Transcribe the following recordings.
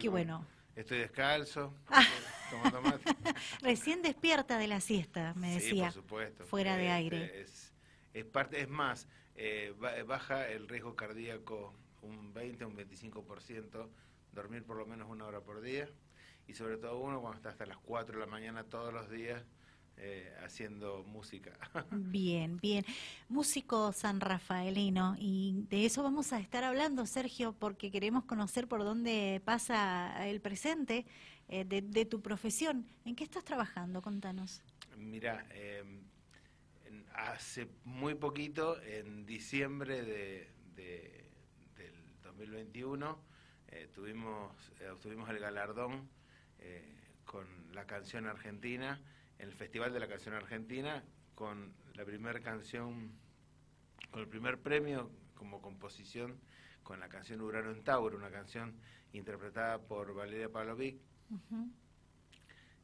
Qué bueno. Estoy descalzo, Recién despierta de la siesta, me decía. Sí, por supuesto. Fuera de aire. Es, es, parte, es más, eh, baja el riesgo cardíaco un 20, un 25%, dormir por lo menos una hora por día. Y sobre todo uno cuando está hasta las 4 de la mañana todos los días eh, haciendo música. Bien, bien. Músico san rafaelino, y de eso vamos a estar hablando, Sergio, porque queremos conocer por dónde pasa el presente eh, de, tu profesión. ¿En qué estás trabajando? Contanos. Mira, em, hace muy poquito, en diciembre de, del 2021, eh, tuvimos, obtuvimos el galardón con la canción argentina en el Festival de la Canción Argentina con la primera canción, con el primer premio como composición con la canción Urano en Tauro, una canción interpretada por Valeria Pavlovic,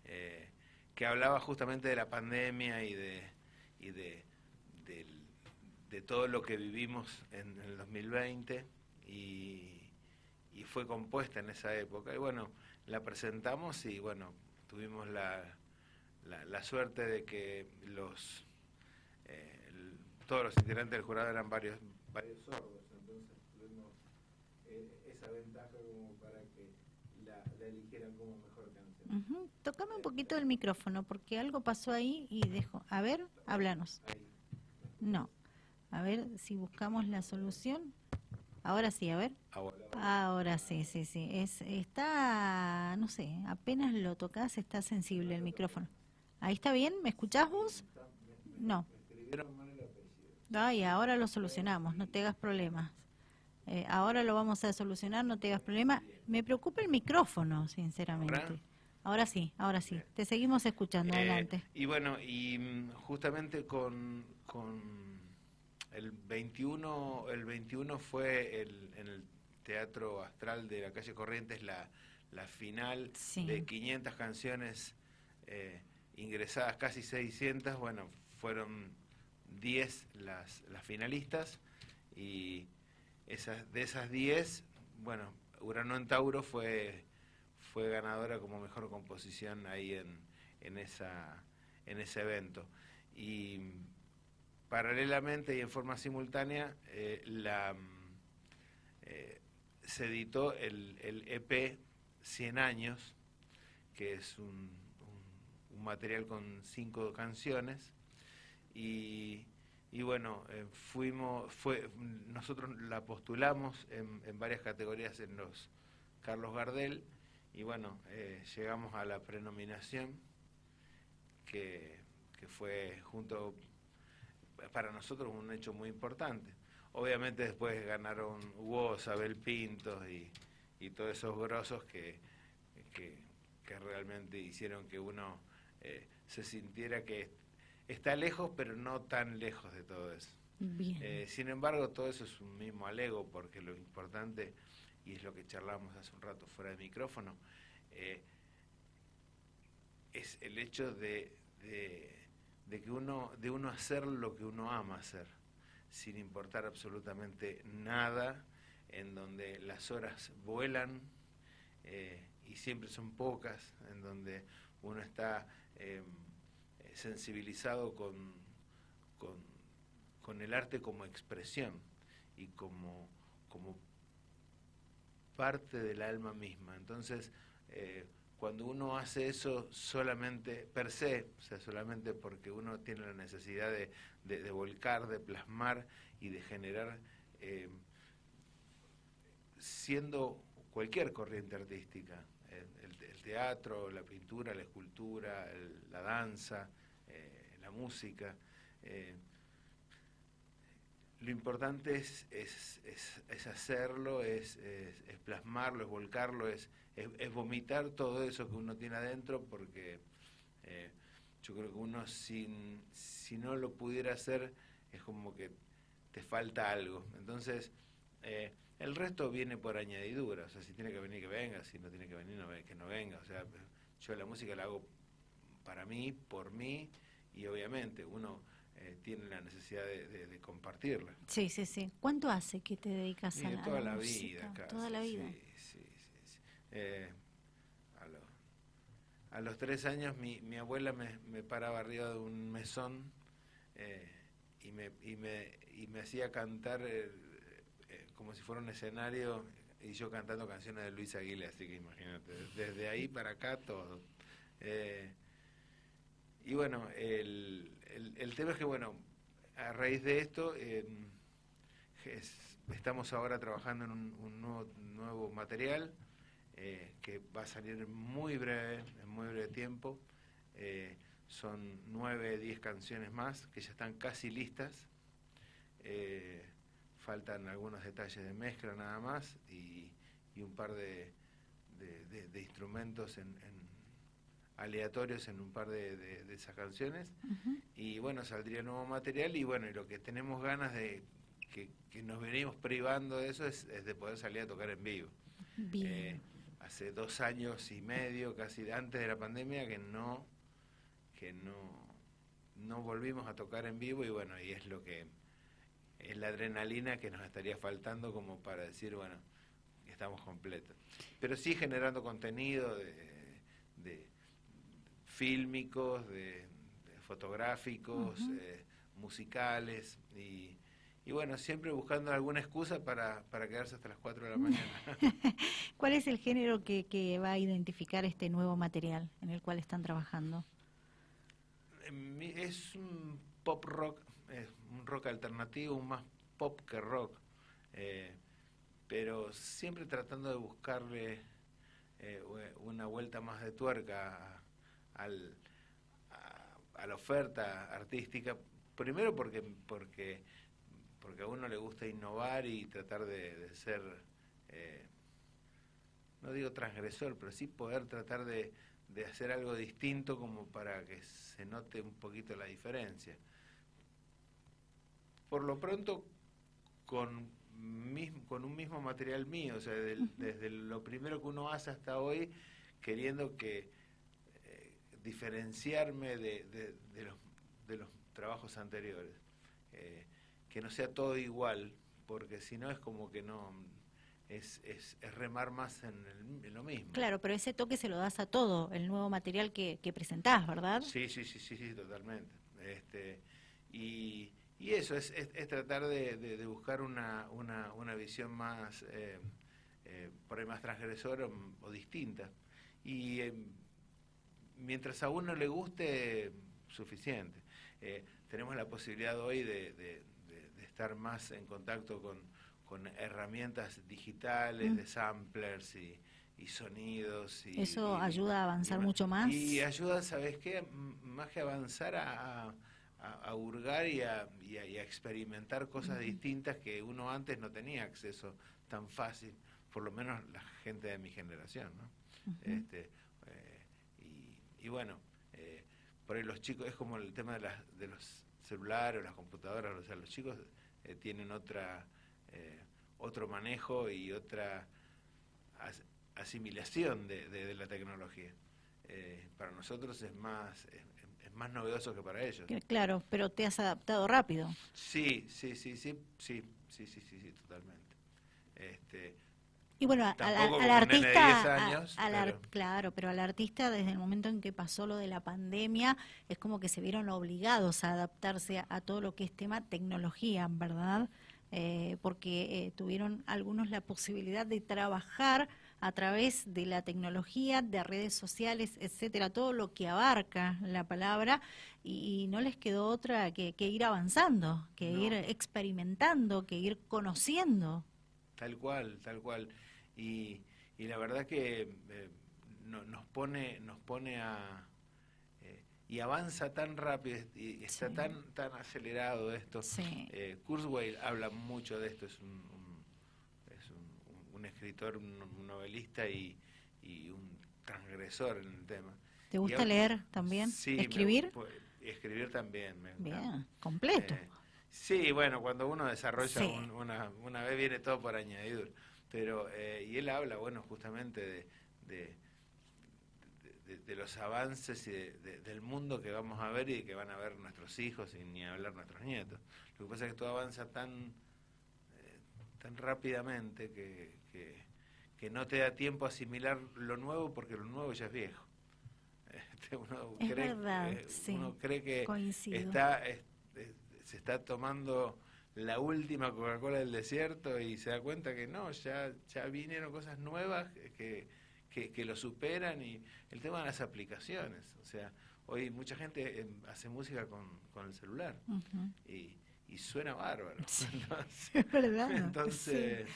eh, que hablaba justamente de la pandemia y de, y de, de, todo lo que vivimos en, el 2020 y, y fue compuesta en esa época. Y bueno, la presentamos y bueno, tuvimos la, la, suerte de que los eh, todos los integrantes del jurado eran varios, varios sordos, entonces tuvimos eh, esa ventaja como para que la, eligieran como mejor canción. Tocame un poquito el micrófono porque algo pasó ahí y dejo. A ver, háblanos. No. A ver si buscamos la solución. Ahora sí, a ver. Ahora, sí, sí, sí. Es, está, no sé, apenas lo tocas, está sensible el micrófono. ¿Ahí está bien? ¿Me escuchás vos? No. Ay, ahora lo solucionamos, no te hagas problemas. Eh, ahora lo vamos a solucionar, no te hagas problemas. Me preocupa el micrófono, sinceramente. ¿Ahora? sí, ahora sí. Te seguimos escuchando, eh, adelante. Y bueno, y mm, justamente con, con el 21, el 21 fue el, en el Teatro Astral de la calle Corrientes la, la final de 500 canciones eh, ingresadas casi 600, bueno, fueron 10 las, las finalistas y esas, de esas 10, bueno, Urano en Tauro fue, fue ganadora como mejor composición ahí en, en, esa, en ese evento. Y paralelamente y en forma simultánea, eh, la, eh, se editó el, el EP 100 años, que es un un material con cinco canciones y, y bueno, eh, fuimos, fue, nosotros la postulamos en, en, varias categorías en los Carlos Gardel y bueno, eh, llegamos a la prenominación que, que fue junto para nosotros un hecho muy importante. Obviamente después ganaron Hugo, Abel Pintos y, y todos esos grosos que, que, que realmente hicieron que uno eh, se sintiera que está lejos, pero no tan lejos de todo eso. Eh, sin embargo, todo eso es un mismo alego, porque lo importante, y es lo que charlábamos hace un rato fuera de micrófono, eh, es el hecho de, de, que uno, de uno hacer lo que uno ama hacer, sin importar absolutamente nada, en donde las horas vuelan y siempre son pocas, en donde uno está Em, sensibilizado con, con, el arte como expresión y como, como parte del alma misma. Entonces, eh, cuando uno hace eso solamente per se, o sea, solamente porque uno tiene la necesidad de, de, volcar, de plasmar y de generar, em, siendo cualquier corriente artística, teatro, la pintura, la escultura, la danza, eh, la música. Eh, lo importante es, es, hacerlo, es, plasmarlo, es volcarlo, es, vomitar todo eso que uno tiene adentro, porque eh, yo creo que uno sin, si no lo pudiera hacer es como que te falta algo. Entonces, el resto viene por añadidura, o sea, si tiene que venir que venga, si no tiene que venir que no venga, o sea, yo la música la hago para mí, por mí y obviamente uno eh, tiene la necesidad de, compartirla. Sí, sí, sí. ¿Cuánto hace que te dedicas a, la, toda la, vida, Toda la vida. Sí, sí, sí. Eh, a los tres años mi, mi abuela me, me, paraba arriba de un mesón eh, y, me, y, me, y me hacía cantar eh, como si fuera un escenario y yo cantando canciones de Luis Aguilera, así que imagínate, desde ahí para acá todo. y bueno, el, el, tema es que, bueno, a raíz de esto, estamos ahora trabajando en un, nuevo, material eh, que va a salir muy breve, en muy breve tiempo. Eh, son nueve, diez canciones más que ya están casi listas. Eh, faltan algunos detalles de mezcla nada más y, un par de, instrumentos en, aleatorios en un par de, esas canciones. Y bueno, saldría nuevo material y bueno, y lo que tenemos ganas de que, nos venimos privando de eso es, de poder salir a tocar en vivo. Bien hace dos años y medio, casi antes de la pandemia, que no, que no, no volvimos a tocar en vivo y bueno, y es lo que es la adrenalina que nos estaría faltando como para decir, bueno, estamos completos. Pero sí generando contenido de, de fílmicos, de, fotográficos, eh, musicales y y bueno, siempre buscando alguna excusa para, para quedarse hasta las 4 de la mañana. ¿Cuál es el género que, que va a identificar este nuevo material en el cual están trabajando? Es un pop rock, un rock alternativo, más pop que rock, eh, pero siempre tratando de buscarle eh, una vuelta más de tuerca al, a, la oferta artística, primero porque, porque porque a uno le gusta innovar y tratar de, ser, eh, no digo transgresor, pero sí poder tratar de, hacer algo distinto como para que se note un poquito la diferencia. Por lo pronto, con, con un mismo material mío, o sea, desde, lo primero que uno hace hasta hoy, queriendo que eh, diferenciarme de, los, de los trabajos anteriores. Eh, que no sea todo igual, porque si no es como que no, es, es, remar más en, lo mismo. Claro, pero ese toque se lo das a todo, el nuevo material que, que presentás, ¿verdad? Sí, sí, sí, sí, sí totalmente. Este, y, y eso, es, es, tratar de, de, buscar una, una, una, visión más, eh, eh, por ahí más transgresora o, distinta. Y eh, mientras a uno le guste, suficiente. tenemos la posibilidad hoy de estar más en contacto con, con herramientas digitales, mm. de samplers y, sonidos. Y, Eso ayuda a avanzar mucho más. Y ayuda, ¿sabes qué? Más que avanzar a, a, hurgar y a, y a, experimentar cosas distintas que uno antes no tenía acceso tan fácil, por lo menos la gente de mi generación. ¿no? este, eh, y, y, bueno, eh, por ahí los chicos, es como el tema de, las, de los celulares o las computadoras, o sea, los chicos eh, tienen otra, otro manejo y otra asimilación de, la tecnología. Para nosotros es más, es, más novedoso que para ellos. Claro, pero te has adaptado rápido. Sí, sí, sí, sí, sí, sí, sí, sí, sí totalmente. Este, y bueno, al, artista, claro, pero al artista desde el momento en que pasó lo de la pandemia es como que se vieron obligados a adaptarse a, todo lo que es tema tecnología, ¿verdad? Eh, porque eh, tuvieron algunos la posibilidad de trabajar a través de la tecnología, de redes sociales, etcétera, todo lo que abarca la palabra, y, no les quedó otra que, ir avanzando, que ir experimentando, que ir conociendo. Tal cual, tal cual. Y, y la verdad que eh, nos pone nos pone a eh, y avanza tan rápido y está tan tan acelerado esto. Eh, Kurzweil habla mucho de esto es un, un, escritor un, novelista y, y, un transgresor en el tema. Te gusta leer también sí, escribir escribir también bien completo. Sí bueno cuando uno desarrolla una una vez viene todo por añadidura pero, eh, y él habla, bueno, justamente de, de, los avances y del mundo que vamos a ver y que van a ver nuestros hijos y ni hablar nuestros nietos. Lo que pasa es que todo avanza tan, eh, tan rápidamente que, que, no te da tiempo a asimilar lo nuevo porque lo nuevo ya es viejo. ¿viste? Uno es cree, verdad, eh, sí, uno cree que coincido. está, es- es- se está tomando la última Coca-Cola del desierto y se da cuenta que no, ya, ya vinieron cosas nuevas que, que, que lo superan y el tema de las aplicaciones. O sea, hoy mucha gente eh, hace música con, con el celular y, y suena bárbaro. Sí. Entonces, Es verdad. entonces,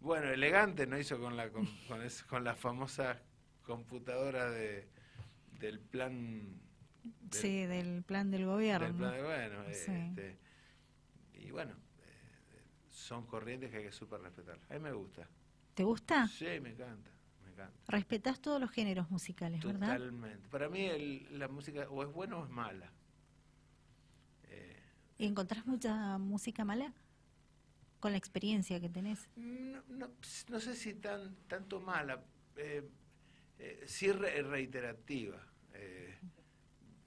bueno, elegante no hizo con la con, con, es- con la famosa computadora de del plan sí, Sí, del plan del gobierno. del plan de bueno, Sí. este, y bueno, eh, son corrientes que hay que súper respetar. A mí me gusta. ¿Te gusta? Sí, me encanta, me encanta. Respetás todos los géneros musicales, ¿verdad? Totalmente. Para mí el- la música o es buena o es mala. ¿Y encontrás mucha música mala? Con la experiencia que tenés. No, no, no sé si tan tanto mala, eh, eh, sí re- reiterativa. Eh,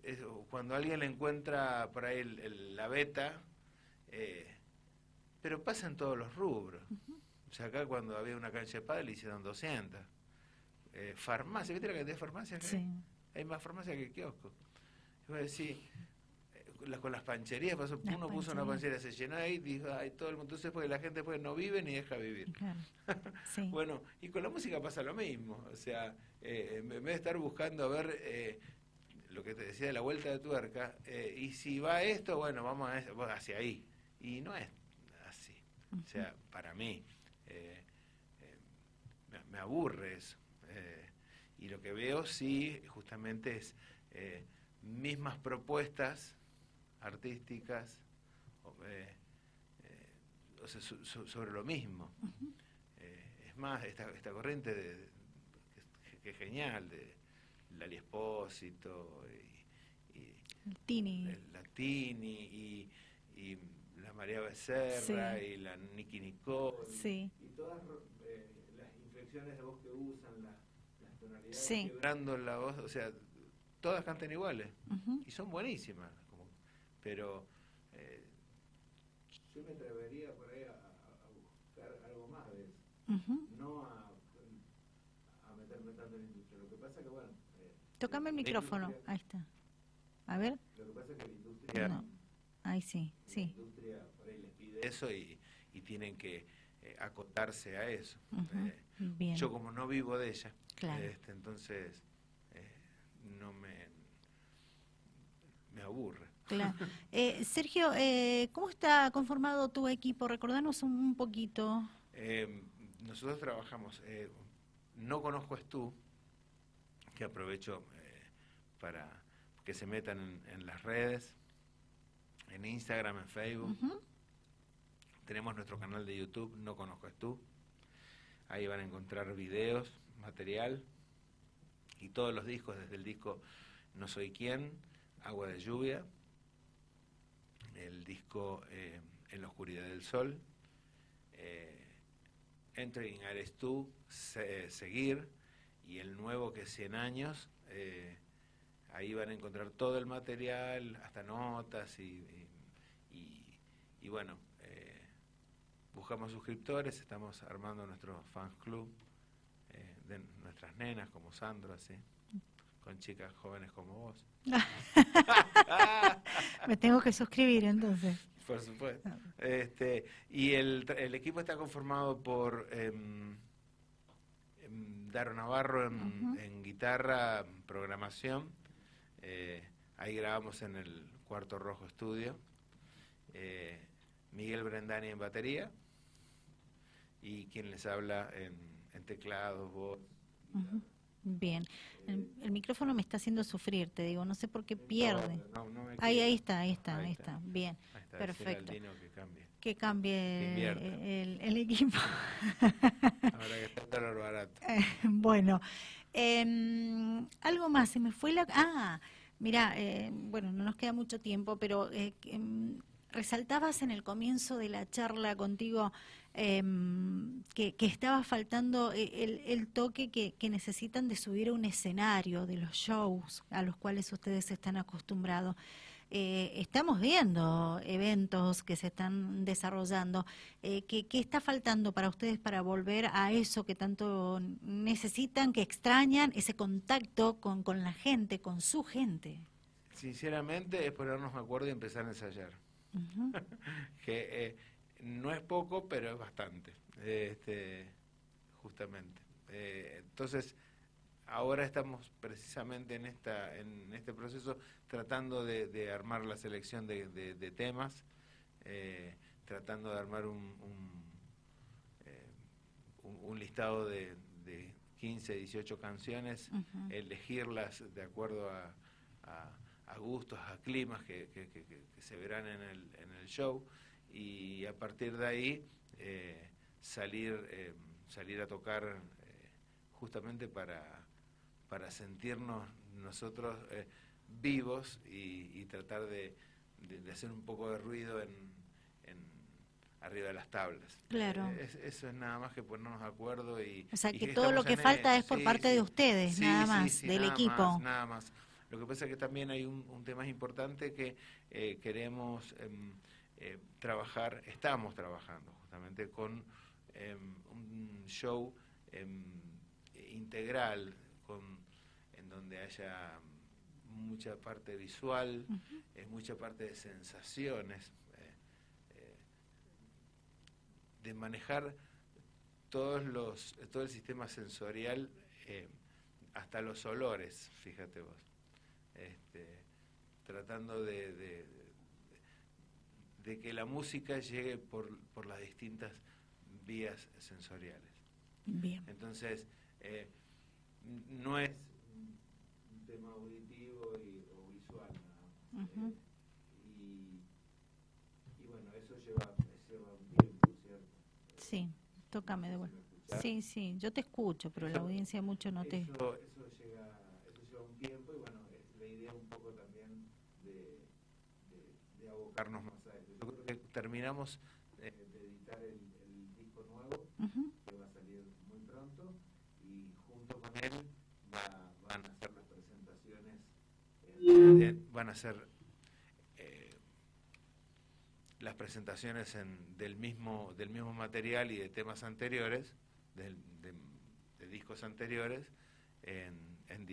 es- cuando alguien le encuentra por ahí el- el- la beta, eh, pero pasa en todos los rubros. O sea, acá cuando había una cancha de pádel le hicieron 200. Eh, farmacia, ¿viste la cantidad de farmacias? Sí. Hay más farmacia que kiosco. Y vos decís, la- con las pancherías pasó, Las uno puso una panchería, se llenó ahí, dijo, ay, todo el mundo, entonces porque la gente pues no vive ni deja vivir. Claro. Sí. Bueno, y con la música pasa lo mismo, o sea, eh, en vez de estar buscando a ver eh, lo que te decía de la vuelta de tuerca, eh, y si va esto, bueno, vamos a eso, hacia ahí. Y no es así, o sea, para mí, eh, eh, me, me aburre eso. eh, y lo que veo, sí, justamente es mismas propuestas artísticas, o, eh, eh, o sea, so- so- sobre lo mismo. Eh, es más, esta, esta corriente de, que, que es genial, de Lali Espósito y, y El Tini. el Latini y, y la María Becerra Sí. y la Nicky Nicole Sí. y todas eh, las inflexiones de voz que usan, las, las tonalidades Sí. quebrando la voz, o sea, todas cantan iguales y son buenísimas, pero eh, yo me atrevería por ahí a, buscar algo más de eso, no a, a meterme tanto en la industria. Lo que pasa que, bueno, eh, Tocame el micrófono. Ahí está. A ver. Lo que pasa es que la industria, No. Ahí sí, la sí. industria por ahí les pide eso y, y tienen que eh, acotarse a eso. Eh, Bien. Yo como no vivo de ella, Claro. este, entonces eh, no me, me aburre. Claro. Eh, Sergio, eh, ¿cómo está conformado tu equipo? Recordanos un, un poquito. Eh, nosotros trabajamos, no conozco a Stu, que aprovecho para que se metan en, en las redes, en Instagram, en Facebook. Tenemos nuestro canal de YouTube, No Conozco a Stu. Ahí van a encontrar videos, material y todos los discos, desde el disco No Soy Quién, Agua de Lluvia, el disco eh, En la Oscuridad del Sol, eh, Entering Eres Tú, Se- Seguir, y el nuevo que es 100 años. eh, ahí van a encontrar todo el material, hasta notas y, y- y- bueno, eh, buscamos suscriptores, estamos armando nuestro fans club de nuestras nenas como Sandro, así, con chicas jóvenes como vos. Me tengo que suscribir entonces. Por supuesto. Este, y el, el equipo está conformado por em, Daro Navarro en guitarra, programación. eh, ahí grabamos en el Cuarto Rojo Estudio. eh, Miguel Brendani en batería. Y quien les habla en, en teclados, voz. Bien. El, el micrófono me está haciendo sufrir, te digo, no sé por qué pierde. No, no me Ahí, ahí está, ahí está, Ahí ahí está. Bien. Ahí está, perfecto. Que cambie. Que cambie invierta. el, el equipo. Ahora que está dólar barato. bueno, em, algo más, se me fue la... Ah, mira, eh, bueno, no nos queda mucho tiempo, pero eh, em, resaltabas en el comienzo de la charla contigo em, que, estaba faltando eh, el, el toque que, que necesitan de subir a un escenario, de los shows a los cuales ustedes están acostumbrados. eh, estamos viendo eventos que se están desarrollando. Eh, ¿qué, está faltando para ustedes para volver a eso que tanto necesitan, que extrañan, ese contacto con, con la gente, con su gente? Sinceramente es ponernos de acuerdo y empezar a ensayar. que eh, no es poco, pero es bastante, este, justamente. entonces, ahora estamos precisamente en esta en este proceso tratando de, armar la selección de, temas eh, tratando de armar un, un, eh, listado de, 15 18 canciones elegirlas de acuerdo a, gustos a climas que, se verán en el, en el show y a partir de ahí eh, salir salir a tocar justamente para para sentirnos nosotros eh, vivos y, tratar de, hacer un poco de ruido en, arriba de las tablas. Claro. Eh, eso es nada más que ponernos de acuerdo y... O sea, que todo lo que falta es por parte de ustedes, nada más, del equipo. nada más. Lo que pasa es que también hay un, tema importante que eh, queremos em, trabajar, estamos trabajando justamente con em, un show em, integral en donde haya mucha parte visual, es mucha parte de sensaciones, eh, eh, de manejar todos los, todo el sistema sensorial, eh, hasta los olores, fíjate vos, este, tratando de, de, de, que la música llegue por, por las distintas vías sensoriales. Bien. Entonces, no es un tema auditivo y, o visual nada y, y, bueno, eso lleva, lleva un tiempo, ¿cierto? Sí, tócame de vuelta. Sí, sí, yo te escucho, pero la audiencia mucho no te... Eso, eso lleva un tiempo y bueno, es la idea un poco también de, más a eso. Yo creo que terminamos de, editar el, el, disco nuevo, que va a salir muy pronto, y junto con él van a hacer las presentaciones, eh, van a hacer eh, las presentaciones en, del, mismo, del mismo material y de temas anteriores, de, discos anteriores, en, en distintos